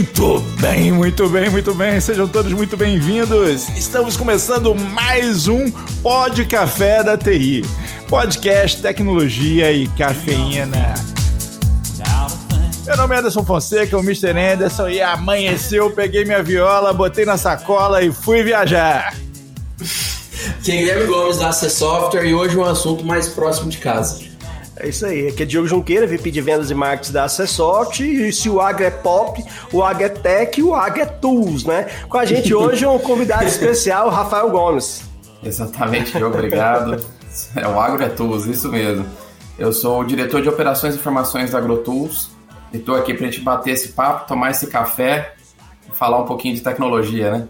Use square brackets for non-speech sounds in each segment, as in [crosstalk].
Muito bem, muito bem, muito bem. Sejam todos muito bem-vindos. Estamos começando mais um Pod Café da TI. Podcast, tecnologia e cafeína. Meu nome é Anderson Fonseca, o Mr. Anderson, e amanheceu, peguei minha viola, botei na sacola e fui viajar. Guilherme Gomes da Software e hoje um assunto mais próximo de casa. É isso aí, aqui é Diogo Junqueira, VP de Vendas e Marketing da Acessoft, e se o Agro é pop, o Agro é tech, o Agro é tools, né? Com a gente [laughs] hoje um convidado especial, Rafael Gomes. Exatamente, Diogo, obrigado. É o Agro é Tools, isso mesmo. Eu sou o diretor de operações e informações da AgroTools e estou aqui para a gente bater esse papo, tomar esse café e falar um pouquinho de tecnologia, né?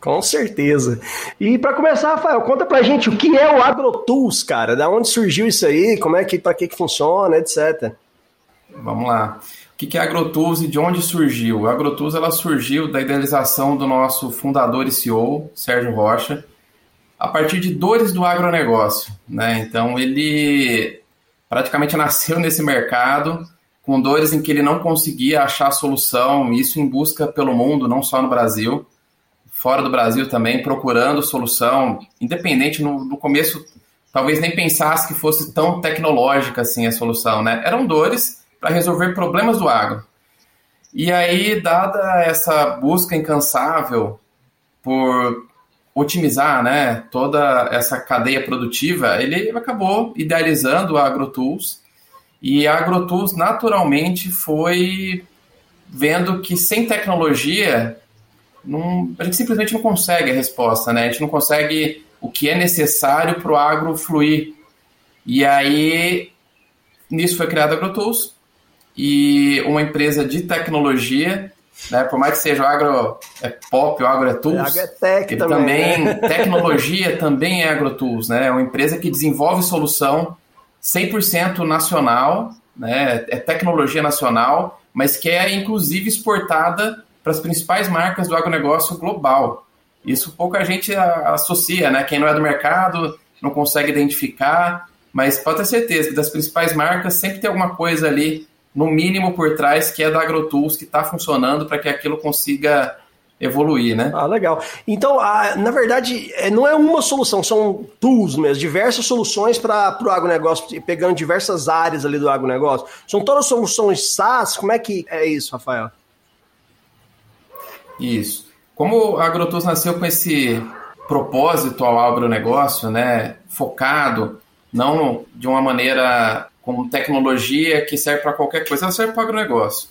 Com certeza. E para começar, Rafael, conta pra gente o que é o AgroTools, cara. Da onde surgiu isso aí? Como é que para que, que funciona, etc. Vamos lá. O que é a AgroTools e de onde surgiu? A AgroTools ela surgiu da idealização do nosso fundador e CEO, Sérgio Rocha, a partir de dores do agronegócio. Né? Então ele praticamente nasceu nesse mercado com dores em que ele não conseguia achar solução, isso em busca pelo mundo, não só no Brasil fora do Brasil também, procurando solução, independente, no, no começo talvez nem pensasse que fosse tão tecnológica assim a solução, né? Eram dores para resolver problemas do agro. E aí, dada essa busca incansável por otimizar né, toda essa cadeia produtiva, ele acabou idealizando a AgroTools. E a AgroTools, naturalmente, foi vendo que sem tecnologia não, a gente simplesmente não consegue a resposta, né? A gente não consegue o que é necessário para o agro fluir. E aí, nisso foi criada a AgroTools, e uma empresa de tecnologia, né? Por mais que seja o agro é pop, o agro é tools, agro é tech também, também né? [laughs] tecnologia também é AgroTools, né? É uma empresa que desenvolve solução 100% nacional, né? É tecnologia nacional, mas que é inclusive exportada para as principais marcas do agronegócio global. Isso pouca gente associa, né? Quem não é do mercado não consegue identificar, mas pode ter certeza que das principais marcas sempre tem alguma coisa ali, no mínimo por trás, que é da AgroTools, que está funcionando para que aquilo consiga evoluir, né? Ah, legal. Então, na verdade, é, não é uma solução, são tools mesmo, diversas soluções para o agronegócio, pegando diversas áreas ali do agronegócio. São todas soluções SaaS? Como é que é isso, Rafael? Isso. Como a AgroTools nasceu com esse propósito ao agronegócio, né, focado, não de uma maneira com tecnologia que serve para qualquer coisa, ela serve para o agronegócio.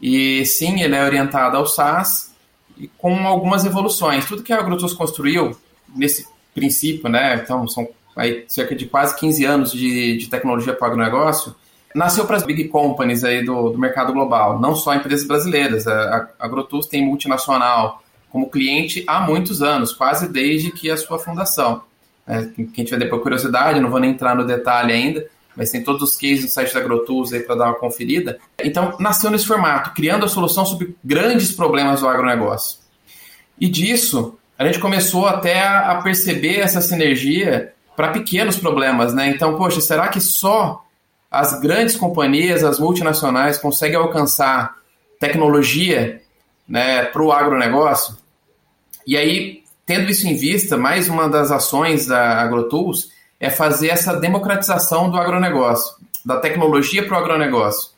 E sim, ele é orientado ao SaaS e com algumas evoluções. Tudo que a AgroTools construiu nesse princípio, né, então são aí cerca de quase 15 anos de, de tecnologia para o agronegócio, nasceu para as big companies aí do, do mercado global, não só empresas brasileiras. A, a AgroTools tem multinacional como cliente há muitos anos, quase desde que a sua fundação. É, quem tiver depois curiosidade, não vou nem entrar no detalhe ainda, mas tem todos os cases no site da AgroTools aí para dar uma conferida. Então, nasceu nesse formato, criando a solução sobre grandes problemas do agronegócio. E disso, a gente começou até a perceber essa sinergia para pequenos problemas, né? Então, poxa, será que só as grandes companhias, as multinacionais, conseguem alcançar tecnologia né, para o agronegócio. E aí, tendo isso em vista, mais uma das ações da AgroTools é fazer essa democratização do agronegócio, da tecnologia para o agronegócio.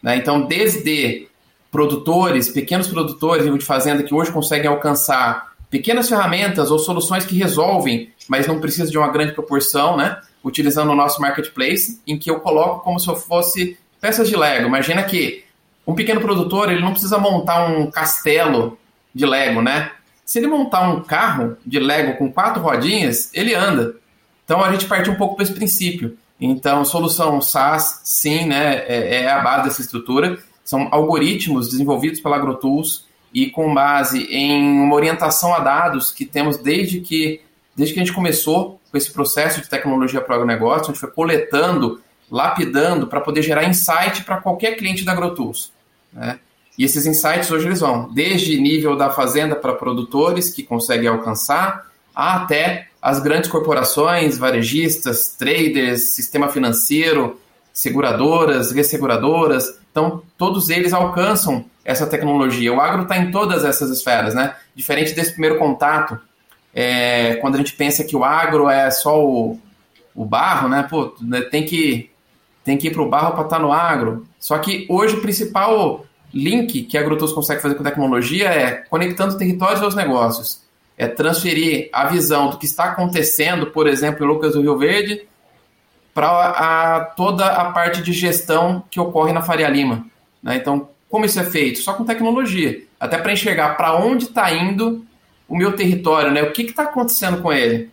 Né? Então, desde produtores, pequenos produtores de fazenda que hoje conseguem alcançar pequenas ferramentas ou soluções que resolvem, mas não precisa de uma grande proporção, né? Utilizando o nosso marketplace, em que eu coloco como se eu fosse peças de Lego. Imagina que um pequeno produtor ele não precisa montar um castelo de Lego, né? Se ele montar um carro de Lego com quatro rodinhas, ele anda. Então a gente parte um pouco para esse princípio. Então, solução SaaS, sim, né, é, é a base dessa estrutura. São algoritmos desenvolvidos pela AgroTools e com base em uma orientação a dados que temos desde que, desde que a gente começou com esse processo de tecnologia para o agronegócio, a gente foi coletando, lapidando para poder gerar insight para qualquer cliente da AgroTools. Né? E esses insights hoje eles vão desde nível da fazenda para produtores que conseguem alcançar, até as grandes corporações, varejistas, traders, sistema financeiro, seguradoras, resseguradoras. Então, todos eles alcançam essa tecnologia. O agro está em todas essas esferas, né? Diferente desse primeiro contato, é, quando a gente pensa que o agro é só o, o barro, né? Pô, né, tem que, tem que ir para o barro para estar tá no agro. Só que hoje o principal link que a AgroTools consegue fazer com tecnologia é conectando territórios aos negócios. É transferir a visão do que está acontecendo, por exemplo, em Lucas do Rio Verde, para toda a parte de gestão que ocorre na Faria Lima. Né? Então, como isso é feito? Só com tecnologia. Até para enxergar para onde está indo o meu território, né? o que está acontecendo com ele.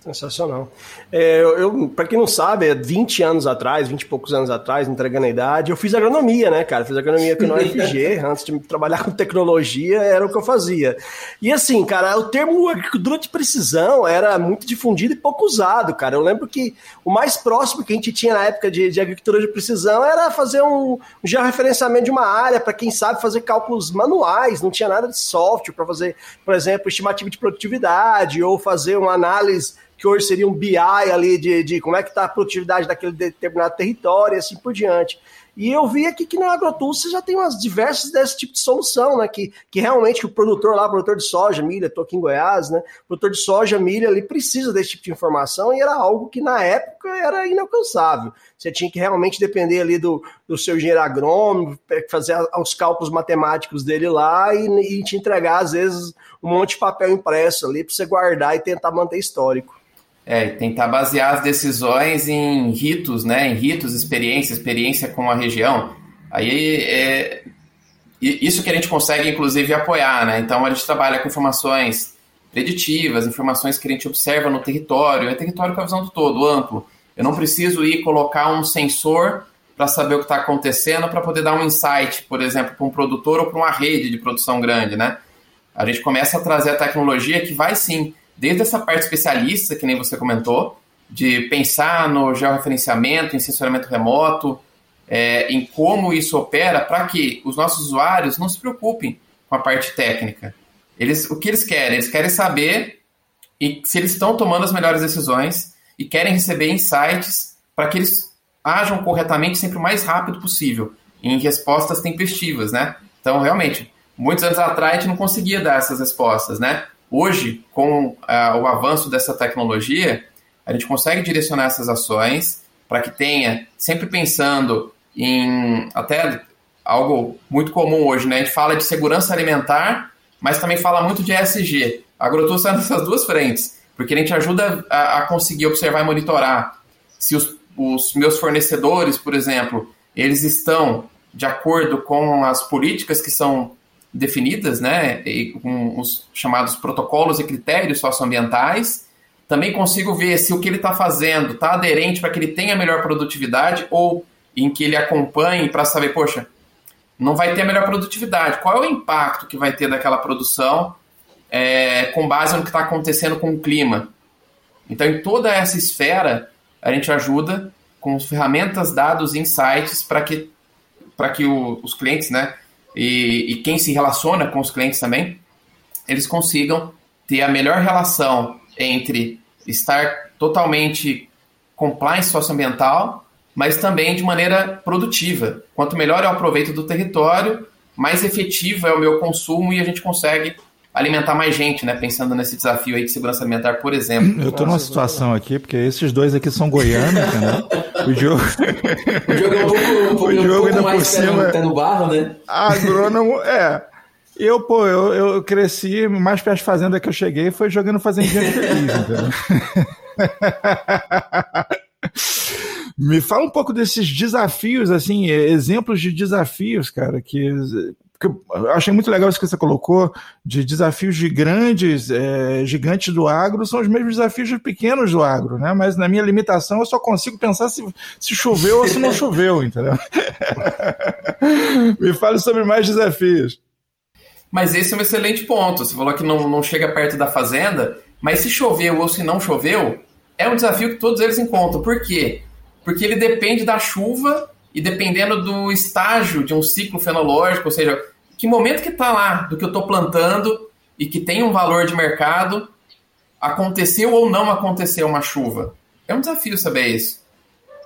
Sensacional. É, eu, para quem não sabe, 20 anos atrás, 20 e poucos anos atrás, entregando a idade, eu fiz agronomia, né, cara? Fiz agronomia aqui no UFG, antes de trabalhar [laughs] com tecnologia, era o que eu fazia. E assim, cara, o termo agricultura de precisão era muito difundido e pouco usado, cara. Eu lembro que o mais próximo que a gente tinha na época de, de agricultura de precisão era fazer um, um georreferenciamento de uma área, para quem sabe fazer cálculos manuais, não tinha nada de software para fazer, por exemplo, estimativa de produtividade ou fazer uma análise que hoje seria um BI ali de, de como é que está a produtividade daquele determinado território e assim por diante. E eu vi aqui que no AgroTools você já tem umas diversas desse tipo de solução, né? Que, que realmente o produtor lá, produtor de soja, milha, estou aqui em Goiás, né? O produtor de soja, milha, ele precisa desse tipo de informação e era algo que na época era inalcançável. Você tinha que realmente depender ali do, do seu engenheiro agrônomo, fazer os cálculos matemáticos dele lá e, e te entregar, às vezes, um monte de papel impresso ali para você guardar e tentar manter histórico. É, tentar basear as decisões em ritos, né? Em ritos, experiência, experiência com a região. Aí é isso que a gente consegue, inclusive, apoiar, né? Então a gente trabalha com informações preditivas, informações que a gente observa no território, é território com a visão do todo, amplo. Eu não preciso ir colocar um sensor para saber o que está acontecendo, para poder dar um insight, por exemplo, para um produtor ou para uma rede de produção grande, né? A gente começa a trazer a tecnologia que vai sim desde essa parte especialista, que nem você comentou, de pensar no georreferenciamento, em sensoramento remoto, é, em como isso opera, para que os nossos usuários não se preocupem com a parte técnica. Eles, o que eles querem? Eles querem saber e se eles estão tomando as melhores decisões e querem receber insights para que eles ajam corretamente sempre o mais rápido possível, em respostas tempestivas, né? Então, realmente, muitos anos atrás a gente não conseguia dar essas respostas, né? Hoje, com uh, o avanço dessa tecnologia, a gente consegue direcionar essas ações para que tenha, sempre pensando em até algo muito comum hoje, né? A gente fala de segurança alimentar, mas também fala muito de ESG. A AgroTools [laughs] está nessas duas frentes, porque a gente ajuda a, a conseguir observar e monitorar se os, os meus fornecedores, por exemplo, eles estão de acordo com as políticas que são definidas, né, com os chamados protocolos e critérios socioambientais. Também consigo ver se o que ele está fazendo está aderente para que ele tenha melhor produtividade ou em que ele acompanhe para saber, poxa, não vai ter a melhor produtividade. Qual é o impacto que vai ter daquela produção é, com base no que está acontecendo com o clima? Então, em toda essa esfera, a gente ajuda com ferramentas, dados, insights para que, que o, os clientes, né, e, e quem se relaciona com os clientes também, eles consigam ter a melhor relação entre estar totalmente compliance socioambiental, mas também de maneira produtiva. Quanto melhor é o aproveito do território, mais efetivo é o meu consumo e a gente consegue alimentar mais gente, né? Pensando nesse desafio aí de segurança alimentar, por exemplo. Eu tô numa situação aqui, porque esses dois aqui são goianos, entendeu? O jogo. o jogo é um pouco, um [laughs] pouco, o jogo um pouco mais cima, pé no barro, né? Agrônomo, é. Eu, pô, eu, eu cresci, mais perto de fazenda que eu cheguei foi jogando fazendinha feliz, entendeu? [laughs] Me fala um pouco desses desafios, assim, exemplos de desafios, cara, que eu achei muito legal isso que você colocou, de desafios de grandes, é, gigantes do agro, são os mesmos desafios de pequenos do agro, né? Mas na minha limitação eu só consigo pensar se, se choveu ou se não choveu, entendeu? [laughs] Me fale sobre mais desafios. Mas esse é um excelente ponto. Você falou que não, não chega perto da fazenda, mas se choveu ou se não choveu, é um desafio que todos eles encontram. Por quê? Porque ele depende da chuva e dependendo do estágio de um ciclo fenológico, ou seja, que momento que está lá do que eu estou plantando e que tem um valor de mercado, aconteceu ou não aconteceu uma chuva? É um desafio saber isso.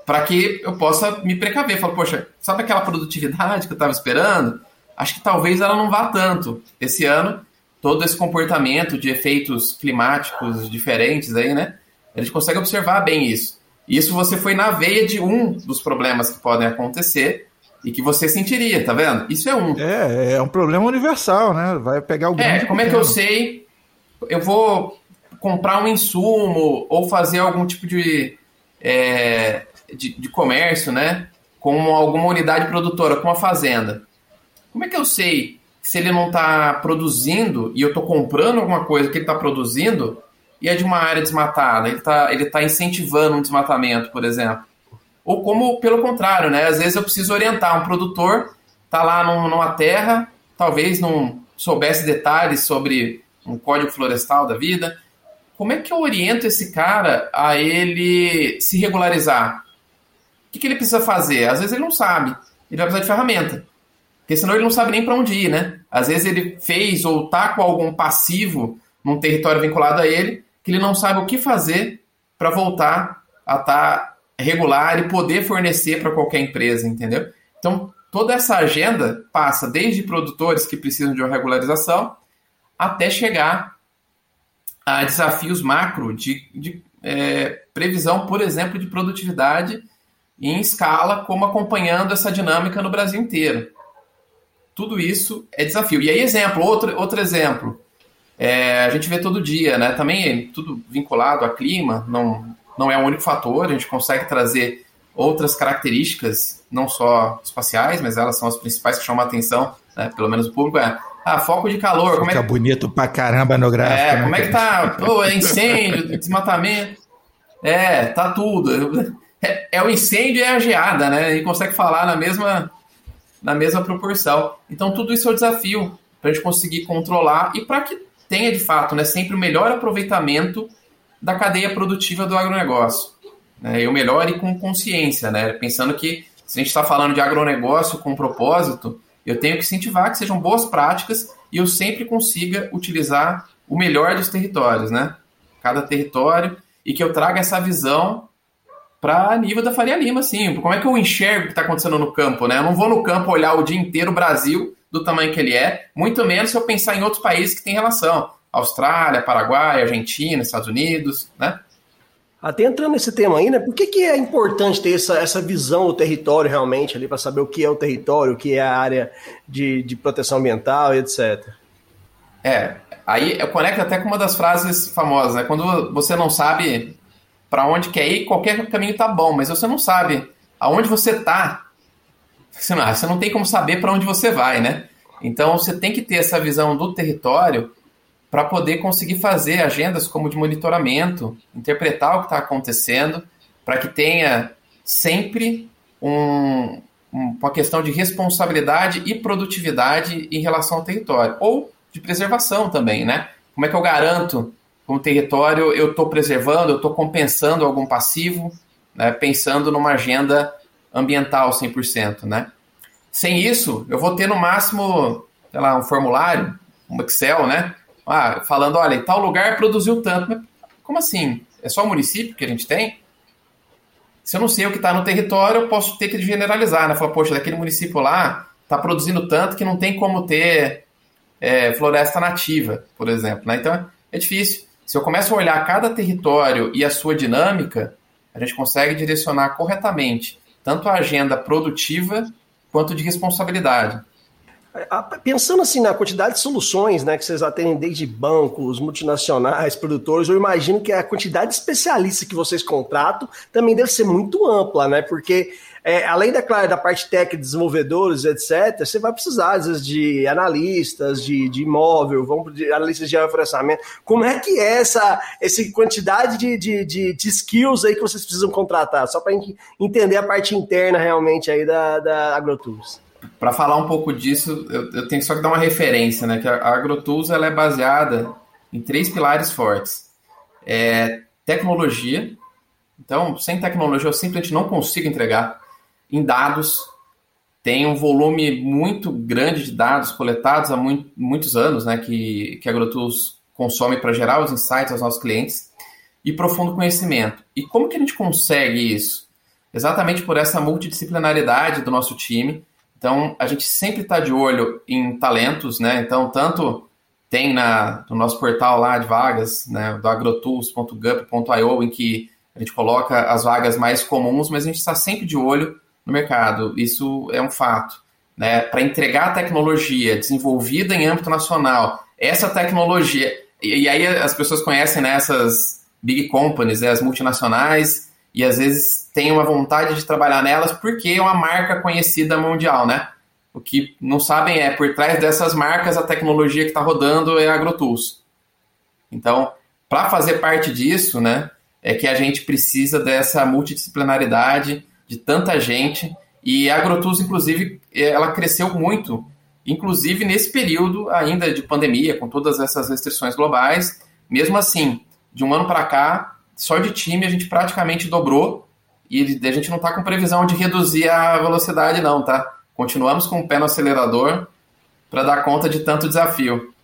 para que eu possa me precaver. Falo, poxa, sabe aquela produtividade que eu estava esperando? Acho que talvez ela não vá tanto. Esse ano, todo esse comportamento de efeitos climáticos diferentes aí, né? A gente consegue observar bem isso. Isso você foi na veia de um dos problemas que podem acontecer e que você sentiria, tá vendo? Isso é um. É, é um problema universal, né? Vai pegar o grande. É, como é que eu sei? Eu vou comprar um insumo ou fazer algum tipo de, é, de, de, comércio, né? Com alguma unidade produtora, com uma fazenda. Como é que eu sei se ele não está produzindo e eu estou comprando alguma coisa que ele está produzindo e é de uma área desmatada? Ele está ele tá incentivando um desmatamento, por exemplo. Ou como, pelo contrário, né? Às vezes eu preciso orientar um produtor, tá lá numa terra, talvez não soubesse detalhes sobre um código florestal da vida. Como é que eu oriento esse cara a ele se regularizar? O que, que ele precisa fazer? Às vezes ele não sabe. Ele vai precisar de ferramenta. Porque senão ele não sabe nem para onde ir, né? Às vezes ele fez ou tá com algum passivo num território vinculado a ele, que ele não sabe o que fazer para voltar a estar tá regular e poder fornecer para qualquer empresa, entendeu? Então, toda essa agenda passa desde produtores que precisam de uma regularização até chegar a desafios macro de, de é, previsão, por exemplo, de produtividade em escala, como acompanhando essa dinâmica no Brasil inteiro. Tudo isso é desafio. E aí, exemplo, outro, outro exemplo. É, a gente vê todo dia, né? Também é tudo vinculado a clima, não, não é o único fator, a gente consegue trazer outras características, não só espaciais, mas elas são as principais que chamam a atenção, né, pelo menos o público, é ah, foco de calor. Fica como é que... bonito pra caramba no gráfico. É, né, como é que tá? Pô, é incêndio, [laughs] desmatamento. É, tá tudo. É, é, o incêndio e é a geada, né? E consegue falar na mesma, na mesma proporção. Então, tudo isso é o desafio para a gente conseguir controlar e para que tenha, de fato, né, sempre o melhor aproveitamento da cadeia produtiva do agronegócio. Né, e o melhor e com consciência, né? Pensando que se a gente está falando de agronegócio com propósito, eu tenho que incentivar que sejam boas práticas e eu sempre consiga utilizar o melhor dos territórios, né? Cada território e que eu traga essa visão para nível da Faria Lima, assim. Como é que eu enxergo o que está acontecendo no campo, né? Eu não vou no campo olhar o dia inteiro o Brasil do tamanho que ele é, muito menos se eu pensar em outros países que têm relação. Austrália, Paraguai, Argentina, Estados Unidos, né? Até entrando nesse tema aí, né? Por que, que é importante ter essa, essa visão do território realmente ali para saber o que é o território, o que é a área de, de proteção ambiental e etc? É, aí eu conecto até com uma das frases famosas, né? Quando você não sabe para onde quer ir, qualquer caminho tá bom, mas você não sabe aonde você tá, você não, você não tem como saber para onde você vai, né? Então você tem que ter essa visão do território para poder conseguir fazer agendas como de monitoramento, interpretar o que está acontecendo, para que tenha sempre um, um, uma questão de responsabilidade e produtividade em relação ao território, ou de preservação também, né? Como é que eu garanto como território eu estou preservando, eu estou compensando algum passivo, né? pensando numa agenda ambiental 100%, né? Sem isso, eu vou ter no máximo, sei lá, um formulário, um Excel, né? Ah, falando, olha, em tal lugar produziu tanto. Mas como assim? É só o município que a gente tem? Se eu não sei o que está no território, eu posso ter que generalizar, né? Falar, poxa, daquele município lá está produzindo tanto que não tem como ter é, floresta nativa, por exemplo. Né? Então é difícil. Se eu começo a olhar cada território e a sua dinâmica, a gente consegue direcionar corretamente tanto a agenda produtiva quanto de responsabilidade. Pensando assim na quantidade de soluções né, que vocês atendem desde bancos, multinacionais, produtores, eu imagino que a quantidade de especialistas que vocês contratam também deve ser muito ampla, né? Porque é, além da, claro, da parte técnica, desenvolvedores, etc., você vai precisar, às vezes, de analistas de, de imóvel, vão de analistas de reflorestamento. Como é que é essa, essa quantidade de, de, de, de skills aí que vocês precisam contratar? Só para entender a parte interna realmente aí da, da AgroTools para falar um pouco disso, eu, eu, tenho só que dar uma referência, né? Que a AgroTools ela é baseada em três pilares fortes: é tecnologia. Então, sem tecnologia eu simplesmente não consigo entregar. Em dados, tem um volume muito grande de dados coletados há muito, muitos anos, né? Que, que a AgroTools consome para gerar os insights aos nossos clientes. E profundo conhecimento. E como que a gente consegue isso? exatamente por essa multidisciplinaridade do nosso time. Então, a gente sempre está de olho em talentos, né? Então, tanto tem na, no nosso portal lá de vagas, né, do agrotools.gup.io, em que a gente coloca as vagas mais comuns, mas a gente está sempre de olho no mercado. Isso é um fato. Né? Para entregar tecnologia desenvolvida em âmbito nacional, essa tecnologia. E, e aí as pessoas conhecem né, essas big companies, né, as multinacionais, e às vezes têm uma vontade de trabalhar nelas porque é uma marca conhecida mundial, né? O que não sabem é, por trás dessas marcas, a tecnologia que está rodando é a AgroTools. Então, para fazer parte disso, né, é que a gente precisa dessa multidisciplinaridade de tanta gente. E a AgroTools, inclusive, ela cresceu muito, inclusive nesse período ainda de pandemia, com todas essas restrições globais. Mesmo assim, de um ano para cá, só de time a gente praticamente dobrou e a gente não está com previsão de reduzir a velocidade, não, tá? continuamos com o pé no acelerador para dar conta de tanto desafio.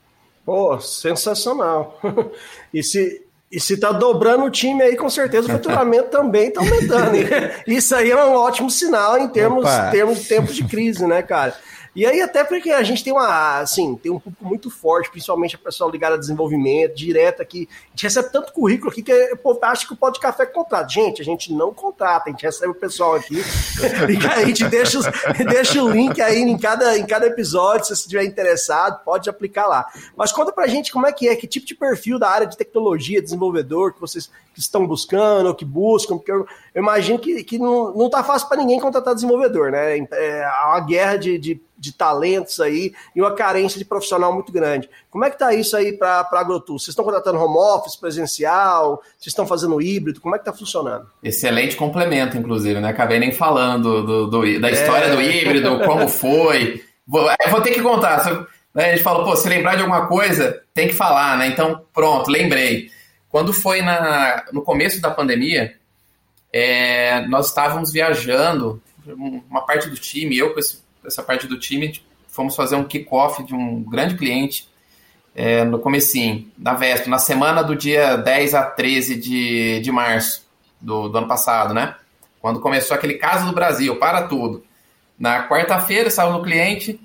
Pô, sensacional. [laughs] e se, e se tá dobrando o time aí, com certeza o [laughs] faturamento também está aumentando. [laughs] Isso aí é um ótimo sinal em termos, termos de tempos de crise, né, cara? E aí, até porque a gente tem uma, assim, tem um público muito forte, principalmente a pessoa ligada a desenvolvimento, direto aqui. A gente recebe tanto currículo aqui que o povo acha que o Pode Café contrata. Gente, a gente não contrata, a gente recebe o pessoal aqui [laughs] e a gente deixa, [laughs] deixa o link aí em cada, em cada episódio, se você estiver interessado, pode aplicar lá. Mas conta pra gente como é que é, que tipo de perfil da área de tecnologia, desenvolvedor que vocês que estão buscando, ou que buscam, porque eu, eu imagino que, que não, não tá fácil para ninguém contratar desenvolvedor, né? É, há uma guerra de, de de talentos aí e uma carência de profissional muito grande. Como é que está isso aí para a AgroTool? Vocês estão contratando home office, presencial? Vocês estão fazendo híbrido? Como é que está funcionando? Excelente complemento, inclusive, né? Acabei nem falando do, do da é. história é. do híbrido, como foi. Vou, vou ter que contar. Né? A gente falou, pô, se lembrar de alguma coisa, tem que falar, né? Então, pronto, lembrei. Quando foi na, no começo da pandemia, é, nós estávamos viajando, uma parte do time, eu com essa parte do time, fomos fazer um kickoff de um grande cliente é, no comecinho, na véspera, na semana do dia 10 a 13 de, de março do, do ano passado, né? Quando começou aquele caso do Brasil, para tudo. Na quarta-feira, saiu no cliente,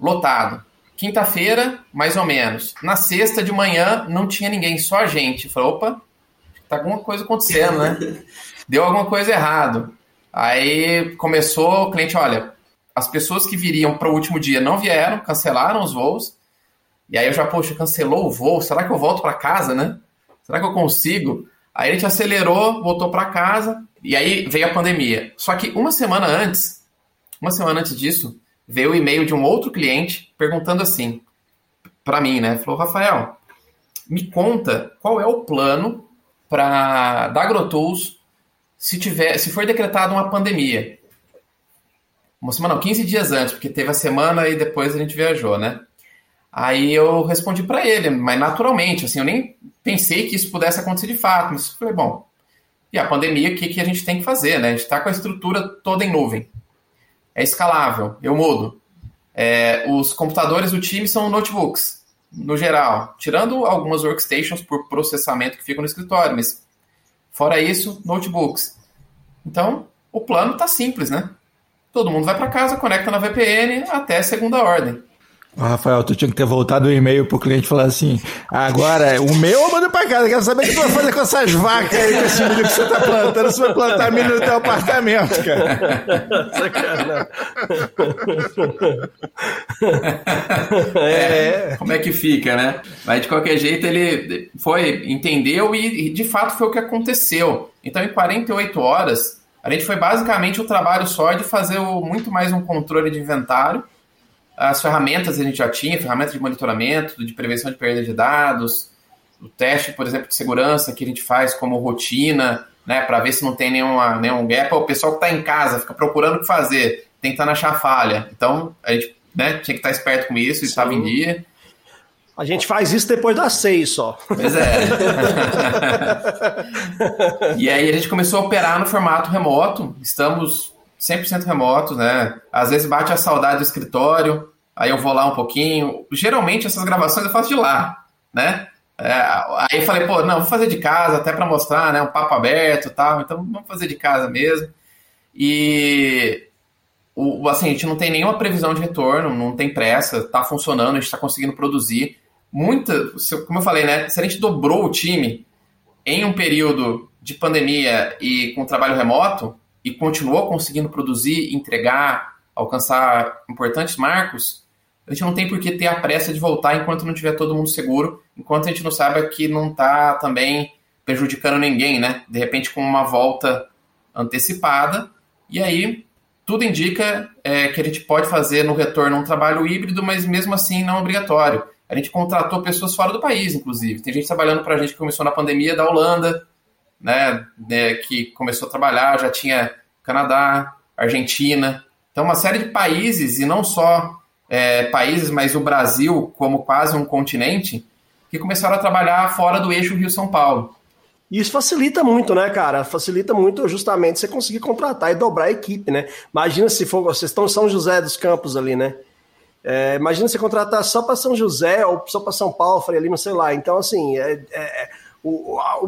lotado. Quinta-feira, mais ou menos. Na sexta de manhã, não tinha ninguém, só a gente. Falei, opa, tá alguma coisa acontecendo, né? [laughs] Deu alguma coisa errado. Aí começou, o cliente, olha, as pessoas que viriam para o último dia não vieram, cancelaram os voos. E aí eu já, poxa, cancelou o voo, será que eu volto para casa, né? Será que eu consigo? Aí a gente acelerou, voltou para casa, e aí veio a pandemia. Só que uma semana antes, uma semana antes disso, veio o e-mail de um outro cliente perguntando assim, para mim, né? Falou, Rafael, me conta qual é o plano para da AgroTools se tiver, se for decretada uma pandemia uma semana, não, 15 dias antes, porque teve a semana e depois a gente viajou, né? Aí eu respondi para ele, mas naturalmente, assim, eu nem pensei que isso pudesse acontecer de fato, mas falei, bom, e a pandemia, o que, que a gente tem que fazer, né? A gente está com a estrutura toda em nuvem. É escalável, eu mudo. É, os computadores do time são notebooks, no geral, tirando algumas workstations por processamento que ficam no escritório, mas fora isso, notebooks. Então, o plano está simples, né? Todo mundo vai para casa, conecta na VPN até segunda ordem. Rafael, tu tinha que ter voltado o e-mail pro cliente e falar assim: agora, o meu eu mando pra casa, quero saber o que tu vai fazer com essas vacas aí, com esse milho que você tá plantando, você vai plantar milho no teu apartamento, cara. Sacanagem. é, como é que fica, né? Mas de qualquer jeito ele foi, entendeu e de fato foi o que aconteceu. Então, em 48 horas, a gente foi basicamente o trabalho só de fazer o, muito mais um controle de inventário. As ferramentas a gente já tinha, ferramentas de monitoramento, de prevenção de perda de dados, o teste, por exemplo, de segurança que a gente faz como rotina, né, para ver se não tem nenhuma, nenhum gap. O pessoal que está em casa fica procurando o que fazer, tentando achar falha. Então, a gente né, tinha que estar esperto com isso, estava em dia. A gente faz isso depois das seis só. Pois é. [laughs] e aí a gente começou a operar no formato remoto. Estamos 100% remotos, né? Às vezes bate a saudade do escritório, aí eu vou lá um pouquinho. Geralmente essas gravações eu faço de lá, né? É, aí eu falei, pô, não, vou fazer de casa até para mostrar, né? Um papo aberto e tal. Então vamos fazer de casa mesmo. E o, assim, a gente não tem nenhuma previsão de retorno, não tem pressa, está funcionando, a gente está conseguindo produzir. Muita, como eu falei, né? Se a gente dobrou o time em um período de pandemia e com trabalho remoto e continuou conseguindo produzir, entregar, alcançar importantes marcos, a gente não tem por que ter a pressa de voltar enquanto não tiver todo mundo seguro, enquanto a gente não saiba que não está também prejudicando ninguém, né? De repente com uma volta antecipada, e aí tudo indica é, que a gente pode fazer no retorno um trabalho híbrido, mas mesmo assim não obrigatório. A gente contratou pessoas fora do país, inclusive. Tem gente trabalhando para a gente que começou na pandemia da Holanda, né, né, que começou a trabalhar, já tinha Canadá, Argentina. Então, uma série de países, e não só é, países, mas o Brasil como quase um continente, que começaram a trabalhar fora do eixo Rio-São Paulo. Isso facilita muito, né, cara? Facilita muito justamente você conseguir contratar e dobrar a equipe, né? Imagina se for, vocês estão em São José dos Campos ali, né? É, imagina você contratar só para São José ou só para São Paulo, Faria Lima, sei lá. Então, assim, é, é, o, a,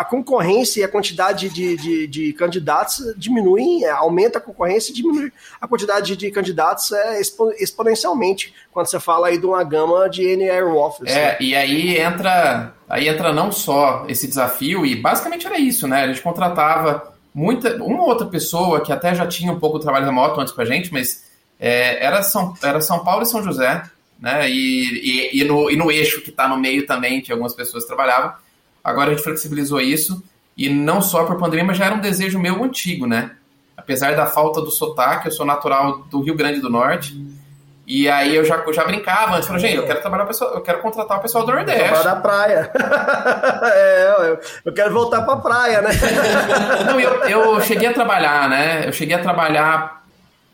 a, concorrência e a quantidade de, de, de, candidatos diminuem, é, aumenta a concorrência e diminui a quantidade de candidatos é, expo, exponencialmente quando você fala aí de uma gama de N Office. É, né? e aí entra, aí entra não só esse desafio, e basicamente era isso, né? A gente contratava muita, uma outra pessoa que até já tinha um pouco de trabalho remoto antes com a gente, mas é, era, São, era São Paulo e São José, né? E, e, e, no, e no eixo que está no meio também, que algumas pessoas trabalhavam. Agora a gente flexibilizou isso e não só por pandemia, mas já era um desejo meu antigo, né? Apesar da falta do sotaque, eu sou natural do Rio Grande do Norte. E aí eu já, eu já brincava antes, falei, gente, eu quero trabalhar pessoal, eu quero contratar o pessoal do Nordeste. Trabalhar da praia. [laughs] é, eu, eu, quero voltar pra praia, né? [laughs] Não, eu, eu cheguei a trabalhar, né? Eu cheguei a trabalhar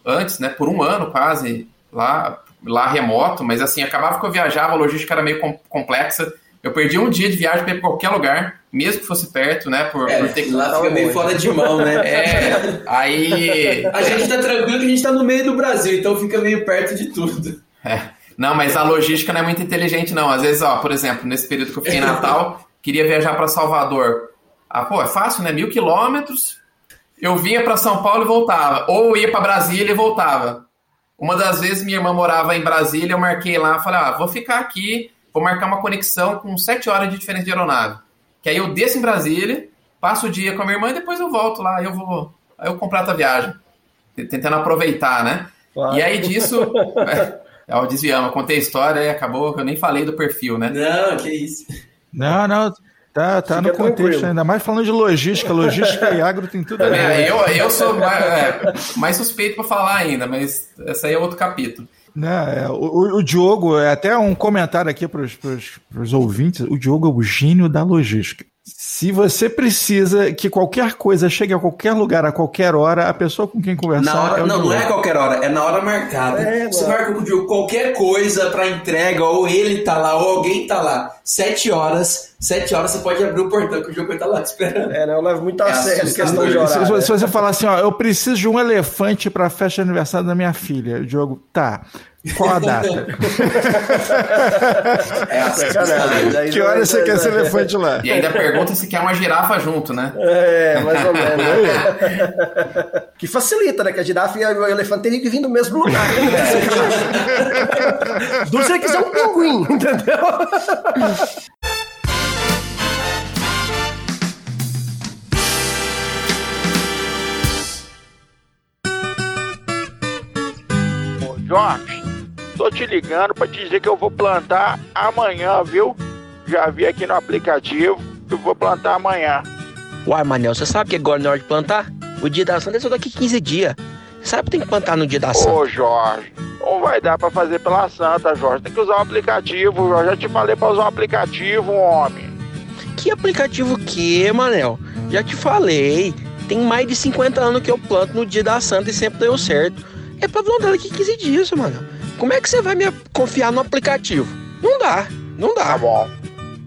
antes, né? Por um ano quase, lá, lá remoto, mas assim, acabava que eu viajava, a logística era meio complexa. Eu perdi um dia de viagem para qualquer lugar, mesmo que fosse perto, né? Por, é, por ter que lá fica meio fora de mão, né? [laughs] É, aí. A gente tá tranquilo que a gente tá no meio do Brasil, então fica meio perto de tudo. É. Não, mas a logística não é muito inteligente, não. Às vezes, ó, por exemplo, nesse período que eu fiquei em Natal, [laughs] queria viajar para Salvador. Ah, pô, é fácil, né? Mil quilômetros. Eu vinha para São Paulo e voltava. Ou ia para Brasília e voltava. Uma das vezes minha irmã morava em Brasília, eu marquei lá, falei, ah, vou ficar aqui vou marcar uma conexão com sete horas de diferença de aeronave. Que aí eu desço em Brasília, passo o dia com a minha irmã e depois eu volto lá, eu vou. Aí eu completo a viagem. Tentando aproveitar, né? Claro. E aí disso. [laughs] É, é, desviamos, contei a história e acabou, eu nem falei do perfil, né? Não, que isso. Não, não, Tá, tá no contexto, tranquilo. ainda mais falando de logística. Logística e agro tem tudo a ver. É, eu, eu sou mais, é, mais suspeito para falar ainda, mas essa aí é outro capítulo. Né? É, o, o Diogo, é até um comentário aqui para os ouvintes: o Diogo é o gênio da logística. Se você precisa que qualquer coisa chegue a qualquer lugar, a qualquer hora, a pessoa com quem conversar. Hora, é não, não é a qualquer hora, é na hora marcada. É, você marca com o Diogo qualquer coisa para entrega, ou ele tá lá, ou alguém tá lá. Sete horas, sete horas você pode abrir o portão que o vai estar tá lá te esperando. É, né? Eu levo muito a é sério questão de horário. Se, se, você falar assim, ó, eu preciso de um elefante para a festa de aniversário da minha filha, o Diogo, tá. Qual a data? [laughs] é assim, que hora você quer esse elefante lá? E ainda pergunta se quer uma girafa junto, né? É, mais ou menos. [laughs] que facilita, né? Que a girafa e o elefante teriam que vir do mesmo lugar. Né? Do você quiser um pinguim, entendeu? Jorge, tô te ligando para te dizer que eu vou plantar amanhã, viu? Já vi aqui no aplicativo, eu vou plantar amanhã. Uai, Manel, você sabe que agora na hora de plantar? O dia da Santa é só daqui 15 dias. Sabe que tem que plantar no dia da Santa. Ô, Jorge, não vai dar para fazer pela Santa, Jorge. Tem que usar o aplicativo. Eu já te falei para usar o aplicativo, homem. Que aplicativo que, Manel? Já te falei. Tem mais de 50 anos que eu planto no dia da Santa e sempre deu certo. É pra plantar daqui 15 dias, Manel. Como é que você vai me confiar no aplicativo? Não dá, não dá. Tá bom.